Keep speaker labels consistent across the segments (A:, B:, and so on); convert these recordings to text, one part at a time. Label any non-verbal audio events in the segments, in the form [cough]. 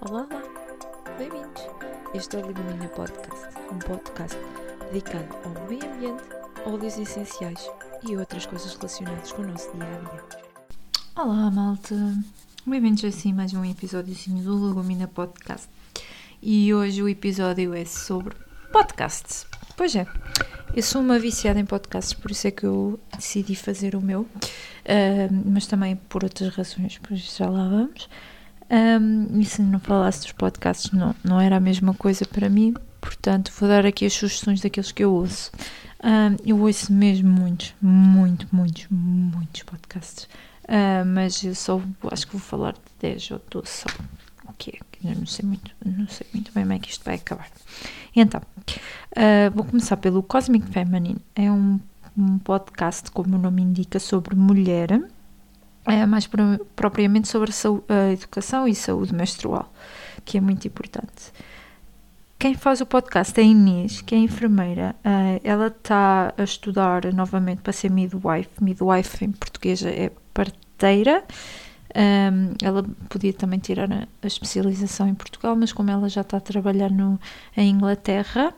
A: Olá, olá, bem-vindos. Este é o Legumina Podcast, um podcast dedicado ao meio ambiente, óleos essenciais e outras coisas relacionadas com o nosso dia a dia.
B: Olá, malta, bem-vindos assim a mais um episódiozinho do Legumina Podcast. E hoje o episódio é sobre podcasts. Pois é, eu sou uma viciada em podcasts, por isso é que eu decidi fazer o meu, uh, mas também por outras razões, por isso já lá vamos. Um, e se não falasse dos podcasts, não, não era a mesma coisa para mim, portanto, vou dar aqui as sugestões daqueles que eu ouço. Um, eu ouço mesmo muitos, muito, muitos, muitos podcasts, uh, mas eu só acho que vou falar de 10 ou 12 só. O que é? Não sei muito, não sei muito bem como é que isto vai acabar. Então, uh, vou começar pelo Cosmic Feminine. É um, um podcast, como o nome indica, sobre mulher é mais propriamente sobre a, a educação e saúde menstrual, que é muito importante. Quem faz o podcast é a Inês, que é enfermeira. Uh, ela está a estudar novamente para ser midwife. Midwife em português é parteira. Ela podia também tirar a, especialização em Portugal, mas como ela já está a trabalhar no, em Inglaterra,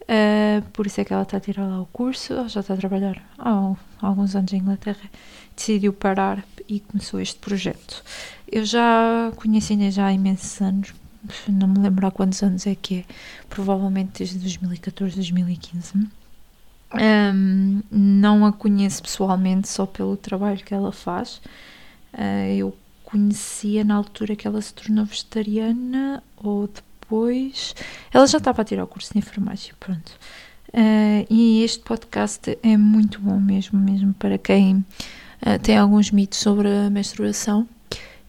B: uh, por isso é que ela está a tirar lá o curso. Ela já está a trabalhar há, há alguns anos em Inglaterra decidiu parar e começou este projeto. Eu já conheci Inês já há imensos anos, não me lembro há quantos anos é que é, provavelmente desde 2014, 2015. Um, não a conheço pessoalmente, só pelo trabalho que ela faz. Uh, eu conhecia na altura que ela se tornou vegetariana ou depois. Ela já estava a tirar o curso de enfermagem, pronto. Uh, e este podcast é muito bom mesmo, mesmo para quem uh, tem alguns mitos sobre a menstruação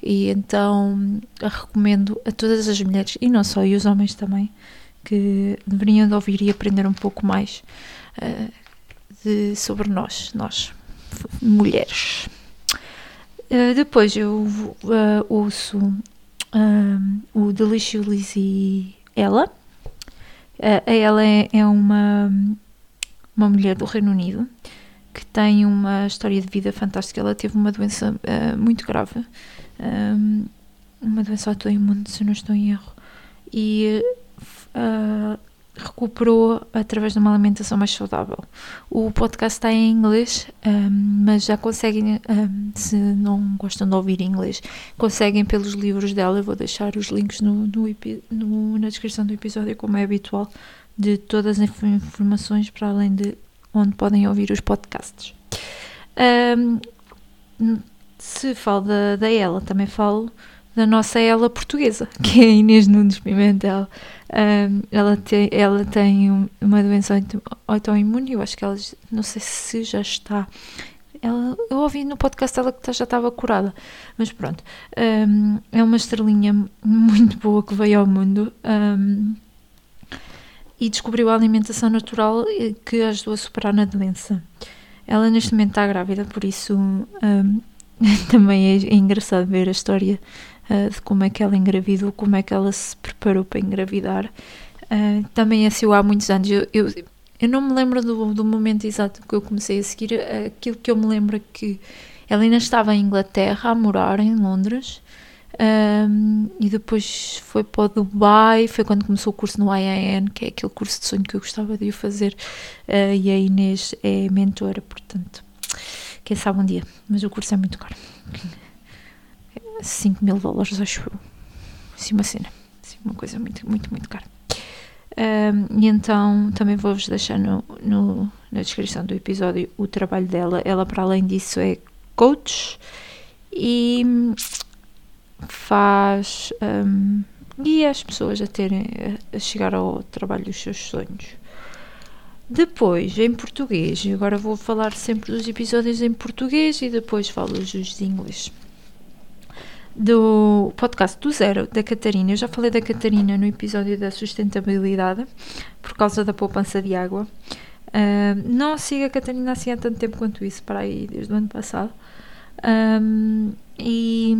B: e então recomendo a todas as mulheres e não só, e os homens também, que deveriam de ouvir e aprender um pouco mais uh, de, sobre nós, nós, mulheres. Uh, depois eu uh, ouço o Deliciously Ella. Uh, ela é, é, uma, uma mulher do Reino Unido que tem uma história de vida fantástica. Ela teve uma doença uh, muito grave, um, uma doença autoimune, se não estou em erro, e uh, recuperou através de uma alimentação mais saudável. O podcast está em inglês, um, mas já conseguem, um, se não gostam de ouvir inglês, conseguem pelos livros dela. Eu vou deixar os links no, no, no, na descrição do episódio, como é habitual, de todas as informações, para além de onde podem ouvir os podcasts. Um, se falo da, da Ela, também falo da nossa Ela portuguesa, [laughs] que é a Inês Nunes Pimentel. Um, ela, tem, ela tem uma doença autoimune, eu acho que ela, não sei se já está. Ela, eu ouvi no podcast dela que já estava curada, mas pronto. Um, é uma estrelinha [laughs] muito boa que veio ao mundo. Um, e descobriu a alimentação natural que ajudou a superar na doença. Ela neste momento está grávida, por isso um, [laughs] também é, engraçado ver a história uh, de como é que ela engravidou, como é que ela se preparou para engravidar. Uh, também assim há muitos anos. Eu, eu, eu não me lembro do, do, momento exato que eu comecei a seguir. Aquilo que eu me lembro é que ela ainda estava em Inglaterra a morar em Londres um, e depois foi para o Dubai, foi quando começou o curso no IAN, que é aquele curso de sonho que eu gostava de fazer. Uh, e a Inês é mentora, portanto, quem sabe um dia. Mas o curso é muito caro 5 mil dólares, acho eu. Assim, uma cena, assim, uma coisa muito, muito, muito cara. Um, e então também vou-vos deixar no, no, na descrição do episódio o trabalho dela. Ela, para além disso, é coach e faz um, guia as pessoas a terem a chegar ao trabalho dos seus sonhos. Depois, em português, agora vou falar sempre dos episódios em português e depois falo os de inglês. Do podcast do Zero, da Catarina. Eu já falei da Catarina no episódio da sustentabilidade, por causa da poupança de água. Uh, não sigo a Catarina assim há tanto tempo quanto isso, para aí, desde o ano passado. Um, e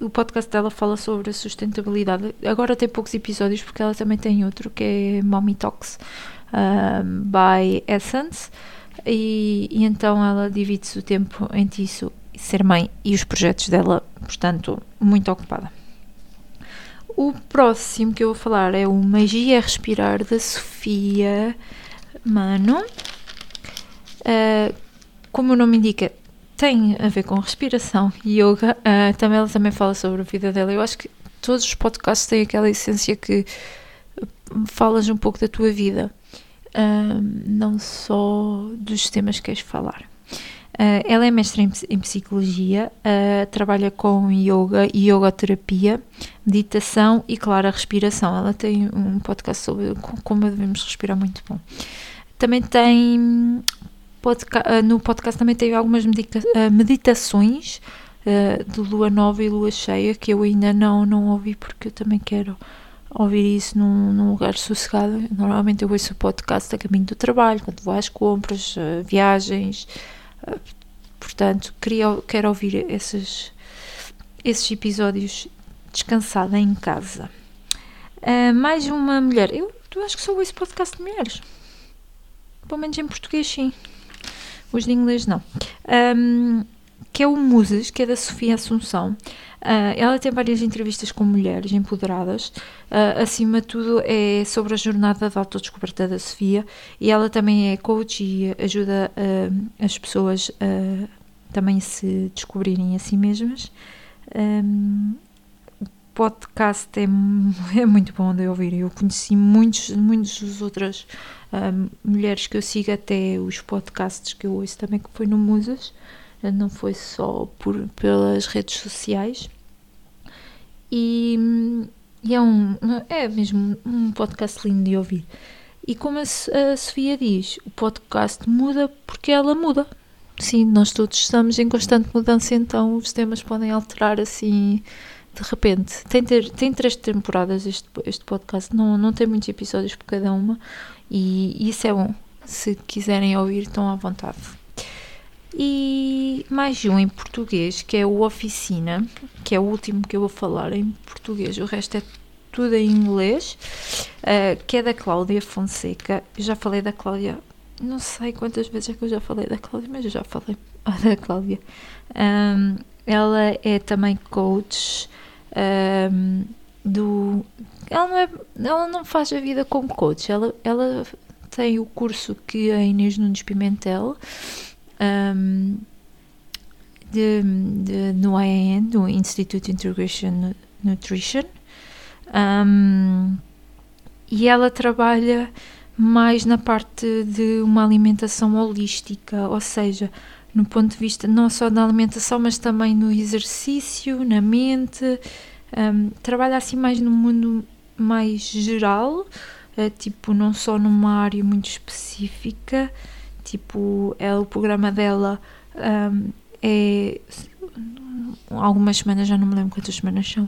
B: o podcast dela fala sobre a sustentabilidade. Agora tem poucos episódios porque ela também tem outro que é Mommy Talks by Essence. E, e então ela divide-se o tempo entre isso, ser mãe e os projetos dela, portanto, muito ocupada. o próximo que eu vou falar é o Magia Respirar da Sofia Mano. Uh, como o nome indica, tem a ver com respiração e yoga. Uh, também ela também fala sobre a vida dela. Eu acho que todos os podcasts têm aquela essência que falas um pouco da tua vida, uh, não só dos temas que queres falar. Uh, ela é mestre em, em psicologia, uh, trabalha com yoga e yoga-terapia, meditação e, claro, a respiração. Ela tem um podcast sobre como devemos respirar muito bom. Também tem podca uh, no podcast também tem algumas medita meditações de lua nova e lua cheia que eu ainda não, não ouvi porque eu também quero ouvir isso num, num lugar sossegado. Normalmente eu ouço o podcast a caminho do trabalho, quando vou às compras, viagens portanto, queria, quero ouvir esses, esses episódios descansada em casa. Uh, mais uma mulher. Eu, eu acho que só ouço podcast de mulheres. Pelo menos em português, sim. Os de inglês, não. Um, que é o Muses, que é da Sofia Assunção. Uh, ela tem várias entrevistas com mulheres empoderadas. Uh, acima de tudo, é sobre a jornada de autodescoberta da Sofia e ela também é coach e ajuda uh, as pessoas a também se descobrirem a si mesmas. Um, podcast é, [laughs] é muito bom de ouvir. Eu conheci muitos, muitas outras um, mulheres que eu sigo, até os podcasts que eu ouço também, que foi no Musas não foi só por, pelas redes sociais. E, e, é, um, é mesmo um podcast lindo de ouvir. E como a Sofia diz, o podcast muda porque ela muda. Sim, nós todos estamos em constante mudança, então os temas podem alterar assim de repente. Tem, ter, tem três temporadas este, este podcast, não, não tem muitos episódios por cada uma, e, isso é bom. Se quiserem ouvir, estão à vontade e mais um em português, que é o Oficina, que é o último que eu vou falar em português, o resto é tudo em inglês, uh, que é da Cláudia Fonseca. Eu já falei da Cláudia, não sei quantas vezes é que eu já falei da Cláudia, mas eu já falei [laughs] da Cláudia. Um, ela é também coach um, do. Ela não, é, ela não faz a vida como coach, ela, ela tem o curso que a Inês Nunes Pimentel um, de, de, no IAN, do Institute Integration Nutrition, um, e ela trabalha mais na parte de uma alimentação holística, ou seja, no ponto de vista não só da alimentação, mas também no exercício, na mente, um, trabalha assim mais no mundo mais geral, é, tipo, não só numa área muito específica, Tipo, é, o programa dela um, é algumas semanas, já não me lembro quantas semanas são,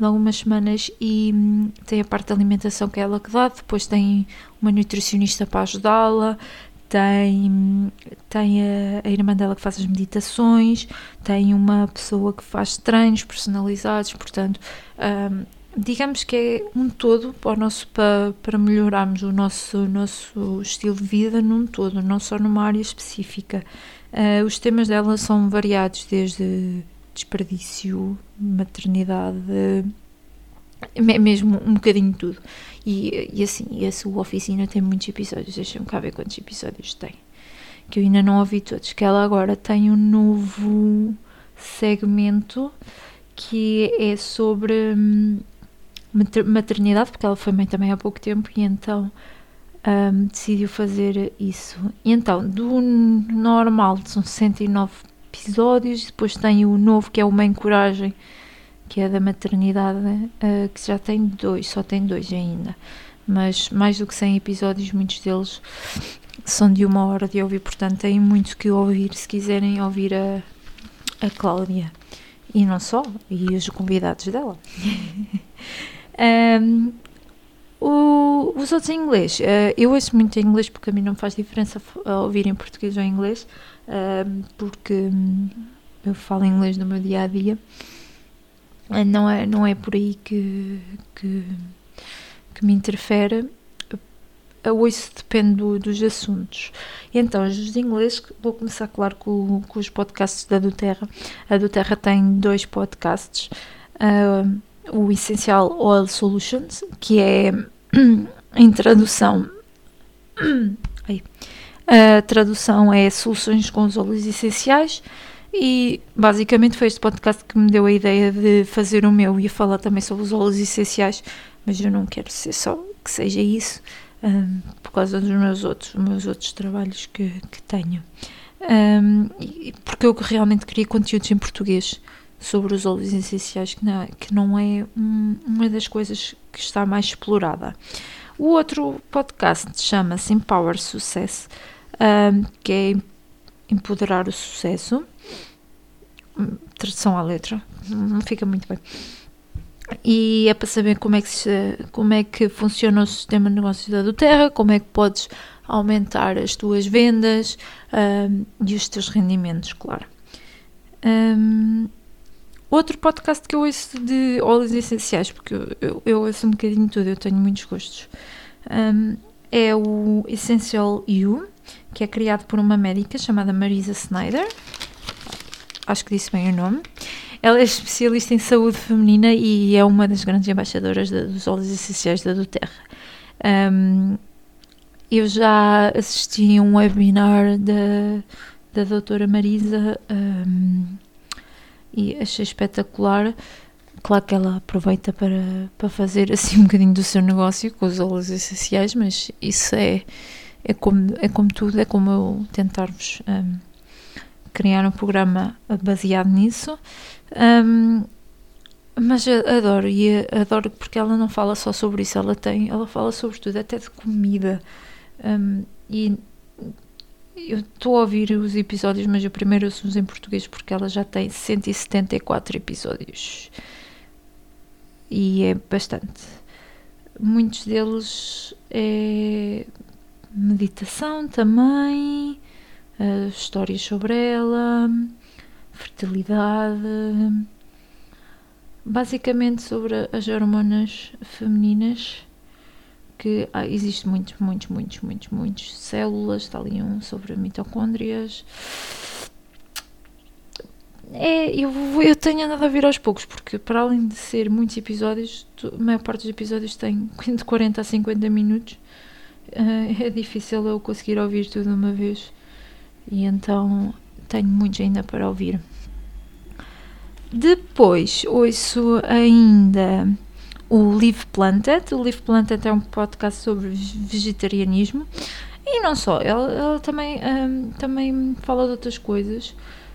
B: algumas semanas e hum, tem a parte da alimentação que é ela que dá, depois tem uma nutricionista para ajudá-la, tem, tem a, a, irmã dela que faz as meditações, tem uma pessoa que faz treinos personalizados, portanto, um, digamos que é um todo para, o nosso, para, para melhorarmos o nosso, nosso estilo de vida num todo, não só numa área específica. Uh, os temas dela são variados, desde desperdício, maternidade, mesmo um bocadinho de tudo. E, e assim, essa oficina tem muitos episódios, deixa-me cá ver quantos episódios tem, que eu ainda não ouvi todos, que ela agora tem um novo segmento que é sobre hum, maternidade, porque ela foi mãe também há pouco tempo e então um, decidiu fazer isso. E então, do normal são 69 episódios, depois tem o novo que é o Mãe Coragem, que é da maternidade, uh, que já tem dois, só tem dois ainda. Mas mais do que 100 episódios, muitos deles são de uma hora de ouvir, portanto tem muito que ouvir se quiserem ouvir a, a Cláudia. E não só, e os convidados dela. [laughs] Um, o, os outros em inglês, uh, eu ouço muito em inglês porque a mim não faz diferença ouvir em português ou em inglês, uh, porque eu falo inglês no meu dia a dia. Uh, não, é, não é por aí que, que, que me interfere. A ouço depende do, dos assuntos. Então, os inglês, vou começar, claro, com, com os podcasts da do Terra. A do Terra tem dois podcasts. Uh, o Essential Oil Solutions, que é em tradução. a tradução é Soluções com os óleos essenciais. E basicamente foi este podcast que me deu a ideia de fazer o meu. Ia falar também sobre os óleos essenciais, mas eu não quero ser só que seja isso, um, por causa dos meus outros, meus outros trabalhos que, que tenho. Um, porque eu realmente queria conteúdos em português sobre os óleos essenciais, que não, que não é um, uma das coisas que está mais explorada. O outro podcast chama-se Empower Success, um, que é empoderar o sucesso. Tradução à letra, não fica muito bem. E é para saber como é que, se, como é que funciona o sistema de negócios da Terra, como é que podes aumentar as tuas vendas um, e os teus rendimentos, claro. Um, Outro podcast que eu ouço de óleos essenciais, porque eu, eu, eu ouço um bocadinho tudo, eu tenho muitos gostos, um, é o Essential You, que é criado por uma médica chamada Marisa Snyder. Acho que disse bem o nome. Ela é especialista em saúde feminina e é uma das grandes embaixadoras de, dos óleos essenciais da Doterra. Um, eu já assisti a um webinar da, da doutora Marisa. Um, e achei espetacular. Claro que ela aproveita para, para fazer assim um bocadinho do seu negócio com os óleos essenciais, mas isso é, é, como, é como tudo, é como eu tentar-vos um, criar um programa baseado nisso. Um, mas adoro, e adoro porque ela não fala só sobre isso, ela tem, ela fala sobre tudo, até de comida. Um, e eu estou a ouvir os episódios, mas o primeiro ouço-os em português porque ela já tem 174 episódios. E é bastante. Muitos deles é meditação também, uh, histórias sobre ela, fertilidade, basicamente sobre as hormonas femininas que ah, existe muitos, muitos, muitos, muitos, muitos células, está ali um sobre mitocôndrias. É, eu, eu tenho andado a vir aos poucos, porque para além de ser muitos episódios, a maior parte dos episódios tem [laughs] de 40 a 50 minutos, uh, é difícil eu conseguir ouvir tudo de uma vez. E então tenho muitos ainda para ouvir. Depois ouço ainda o Live Planted. O Live Planted é um podcast sobre vegetarianismo e não só, ela também, um, também fala de outras coisas.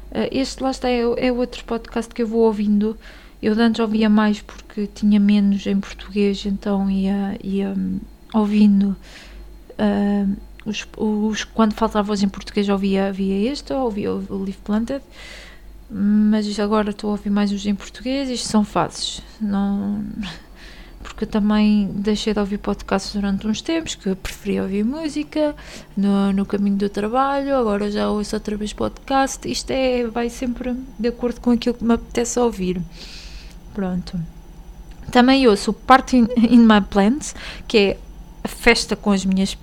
B: Uh, este lá está, é, é outro podcast que eu vou ouvindo. Eu antes ouvia mais porque tinha menos em português, então ia, ia um, ouvindo. Uh, os, os, quando faltava voz em português ouvia, ouvia este, ouvia o, Live Planted mas agora estou a ouvir mais os em português. Isto são fases, não, porque também deixei de ouvir podcasts durante uns tempos, que eu preferia ouvir música no, no caminho do trabalho, agora já ouço outra vez podcast. Isto é, vai sempre de acordo com aquilo que me apetece ouvir. Pronto. Também ouço Party in My Plants, que é a festa com as minhas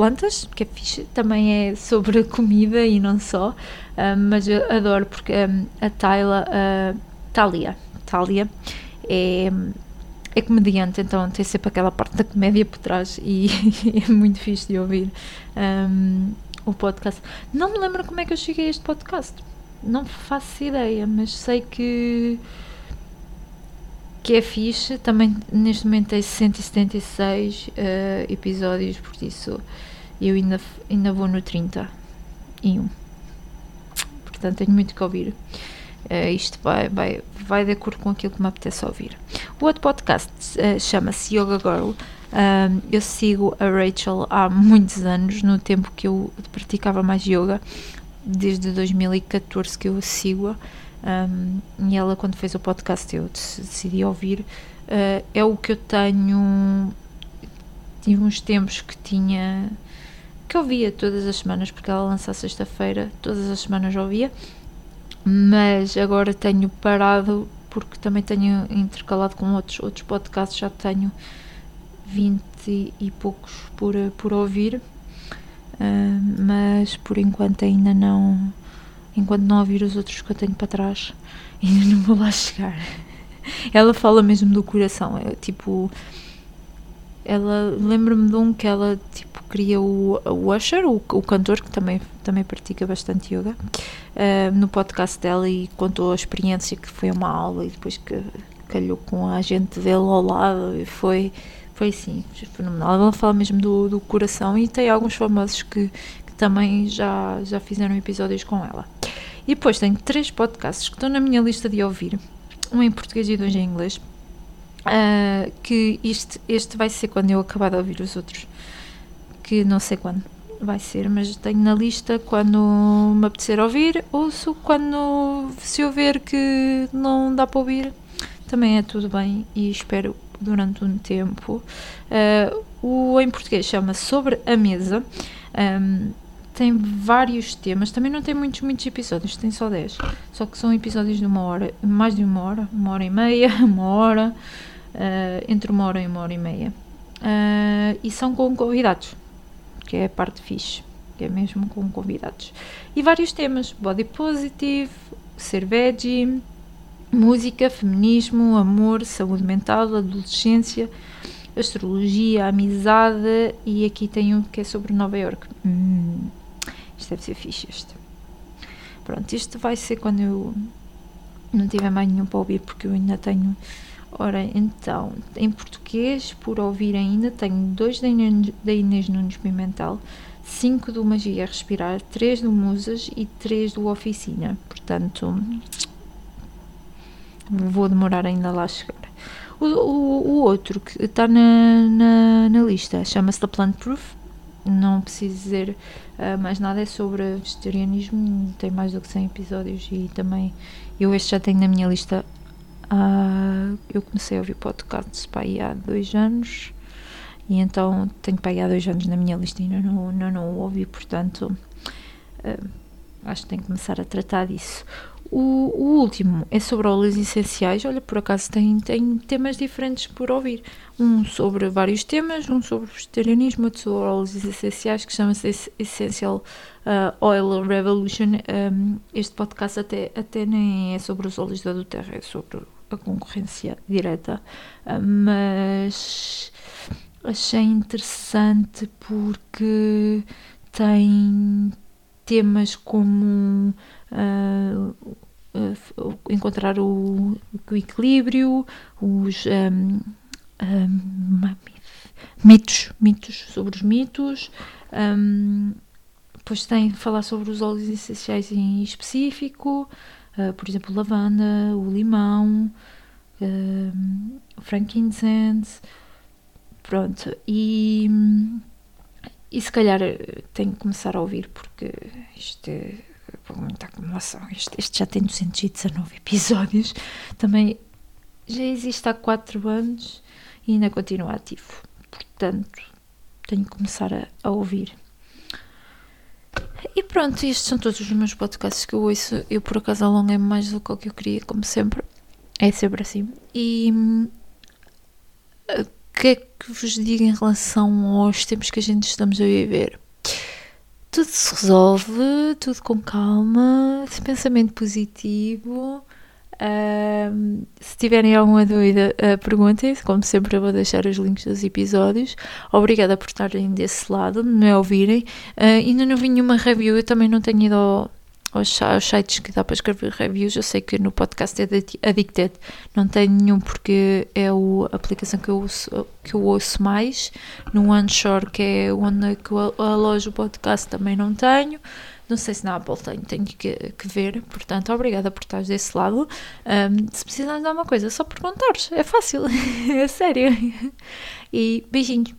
B: plantas, que é fixe, também é sobre comida e não só, um, mas eu adoro porque um, a Tyla, uh, Thalia, Thalia é é comediante, então tem sempre aquela parte da comédia por trás e [laughs] é muito fixe de ouvir um, o podcast. Não me lembro como é que eu cheguei a este podcast, não faço ideia, mas sei que que é fixe. Também neste momento tem 176 uh, episódios, por isso eu ainda, ainda vou no 31. Portanto, tenho muito que ouvir. Uh, isto vai, vai, vai de acordo com aquilo que me apetece ouvir. O outro podcast uh, chama-se Yoga Girl. Uh, eu sigo a Rachel há muitos anos, no tempo que eu praticava mais yoga, desde 2014 que eu a sigo. Um, e ela, quando fez o podcast, eu decidi ouvir. Uh, é o que eu tenho. Tive uns tempos que tinha. Que eu via todas as semanas, porque ela lança sexta-feira, todas as semanas eu ouvia mas agora tenho parado porque também tenho intercalado com outros, outros podcasts, já tenho 20 e poucos por, por ouvir, uh, mas por enquanto ainda não, enquanto não ouvir os outros que eu tenho para trás, [laughs] ainda não vou lá chegar. ela fala mesmo do coração. É tipo. Ela lembra-me de um que ela tipo queria o, o Usher, o, o cantor que também, também pratica bastante yoga, uh, no podcast dela e contou a experiência que foi uma aula e depois que calhou com a agente dele ao lado e foi, foi assim, fenomenal. Ela fala mesmo do, do coração e tem alguns famosos que, que também já, já fizeram episódios com ela. E depois tenho três podcasts que estão na minha lista de ouvir, um em português e dois em inglês. Uh, que este, este vai ser quando eu acabar de ouvir os outros, que não sei quando vai ser, mas tenho na lista quando me apetecer ouvir, ouço quando se eu ver que não dá para ouvir, também é tudo bem e espero durante um tempo. Uh, o em português chama Sobre a Mesa. Um, tem vários temas, também não tem muitos, muitos episódios, tem só 10. Só que são episódios de uma hora, mais de uma hora, uma hora e meia, [laughs] uma hora, entre uma hora e uma hora e meia. Uh, e são com convidados, que é a parte fixe, que é mesmo com convidados. E vários temas: body positive, ser veggie, música, feminismo, amor, saúde mental, adolescência, astrologia, amizade. E aqui tem um que é sobre Nova York. Hum, isto deve ser fixe. Este. Pronto, isto vai ser quando eu não tiver mais nenhum para ouvir, porque eu ainda tenho Ora, então, em português, por ouvir ainda, tenho dois da Inês, Nunes Pimentel, cinco do Magia Respirar, três do Musas e três do Oficina. Portanto, vou demorar ainda lá a chegar. O, o, o outro que está na, na, na lista chama-se The Plant Proof. Não preciso dizer uh, mais nada, é sobre vegetarianismo. Tem mais do que 100 episódios e também eu este já tenho na minha lista Uh, eu comecei a ouvir podcasts para aí há dois anos e então tenho para aí há dois anos na minha lista e não, não, não o ouvi, portanto uh, acho que tenho que começar a tratar disso. O, o, último é sobre óleos essenciais. Olha, por acaso tem, tem temas diferentes por ouvir. Um sobre vários temas, um sobre vegetarianismo, outro sobre óleos essenciais, que chama-se Essential uh, Oil Revolution. Um, este podcast até, até nem é sobre os óleos da Terra, é sobre a concorrência direta, ah, mas achei interessante porque tem temas como uh, uh, encontrar o, o, equilíbrio, os um, um, mitos, mitos sobre os mitos. Um, depois tem falar sobre os óleos essenciais em específico, uh, por exemplo, lavanda, o limão, uh, frankincense, pronto, e, e se calhar tenho que começar a ouvir porque isto é muita acumulação, este, este já tem 219 episódios, também já existe há 4 anos e ainda continua ativo, portanto tenho que começar a, a ouvir. Pronto, estes são todos os meus podcasts que eu ouço. Eu por acaso alonguei mais do que eu queria, como sempre. É sempre assim. E o que é que vos digo em relação aos tempos que a gente estamos a viver? Tudo se resolve, tudo com calma, pensamento positivo Uh, se tiverem alguma dúvida, uh, perguntem-se. Como sempre, eu vou deixar os links dos episódios. Obrigada por estarem desse lado, de me ouvirem. Uh, ainda não vi nenhuma review, eu também não tenho ido ao, aos, sites que dá para escrever reviews. Eu sei que no podcast é Addicted não tenho nenhum porque é a aplicação que eu, ouço, que eu ouço mais. No OneShore, que é onde que eu alojo o podcast, também não tenho. Não sei se na Apple tenho, tenho que, que ver. Portanto, obrigada por estares desse lado. Um, se precisares de alguma coisa, é só perguntares. É fácil, [laughs] é sério. E beijinhos.